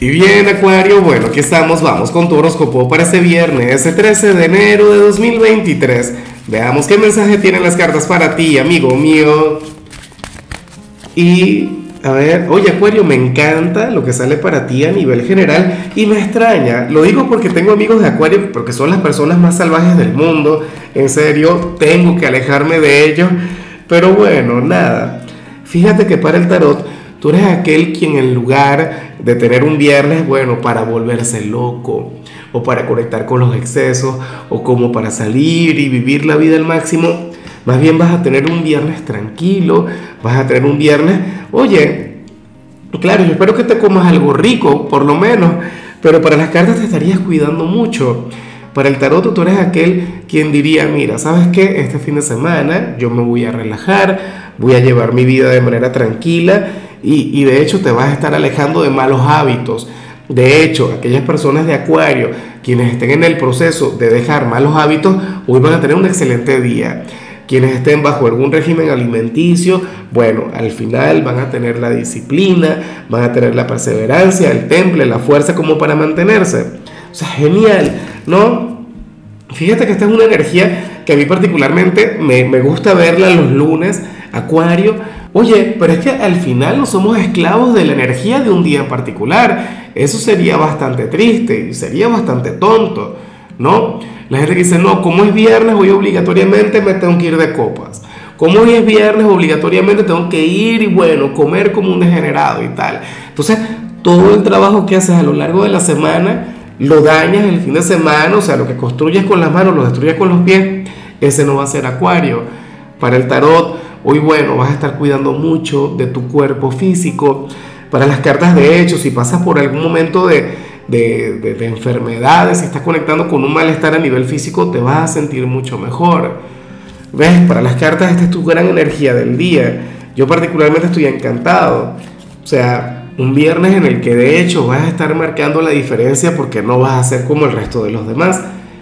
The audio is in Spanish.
Y bien, Acuario, bueno, aquí estamos, vamos con tu horóscopo para este viernes, ese 13 de enero de 2023. Veamos qué mensaje tienen las cartas para ti, amigo mío. Y, a ver, oye, Acuario, me encanta lo que sale para ti a nivel general y me extraña. Lo digo porque tengo amigos de Acuario, porque son las personas más salvajes del mundo. En serio, tengo que alejarme de ellos. Pero bueno, nada. Fíjate que para el tarot Tú eres aquel quien en lugar de tener un viernes, bueno, para volverse loco, o para conectar con los excesos, o como para salir y vivir la vida al máximo, más bien vas a tener un viernes tranquilo, vas a tener un viernes, oye, claro, yo espero que te comas algo rico, por lo menos, pero para las cartas te estarías cuidando mucho. Para el tarot tú eres aquel quien diría, mira, ¿sabes qué? Este fin de semana yo me voy a relajar, voy a llevar mi vida de manera tranquila y, de hecho te vas a estar alejando de malos hábitos. De hecho, aquellas personas de Acuario, quienes estén en el proceso de dejar malos hábitos, hoy van a tener un excelente día. Quienes estén bajo algún régimen alimenticio, bueno, al final van a tener la disciplina, van a tener la perseverancia, el temple, la fuerza como para mantenerse. O sea, genial, ¿no? Fíjate que esta es una energía que a mí particularmente me, me gusta verla los lunes, Acuario, Oye, pero es que al final no somos esclavos de la energía de un día particular. Eso sería bastante triste y sería bastante tonto, ¿no? La gente dice, no, como es viernes, hoy obligatoriamente me tengo que ir de copas. Como hoy es viernes, obligatoriamente tengo que ir y bueno, comer como un degenerado y tal. Entonces, todo el trabajo que haces a lo largo de la semana lo dañas el fin de semana, o sea, lo que construyes con las manos lo destruyes con los pies, ese no va a ser acuario. Para el tarot, Hoy, bueno, vas a estar cuidando mucho de tu cuerpo físico. Para las cartas de hecho, si pasas por algún momento de, de, de, enfermedades, si estás conectando con un malestar a nivel físico, te vas a sentir mucho mejor. ¿Ves? Para las cartas, esta es tu gran energía del día. Yo particularmente estoy encantado. O sea, un viernes en el que de hecho vas a estar marcando la diferencia porque no vas a ser como el resto de los demás.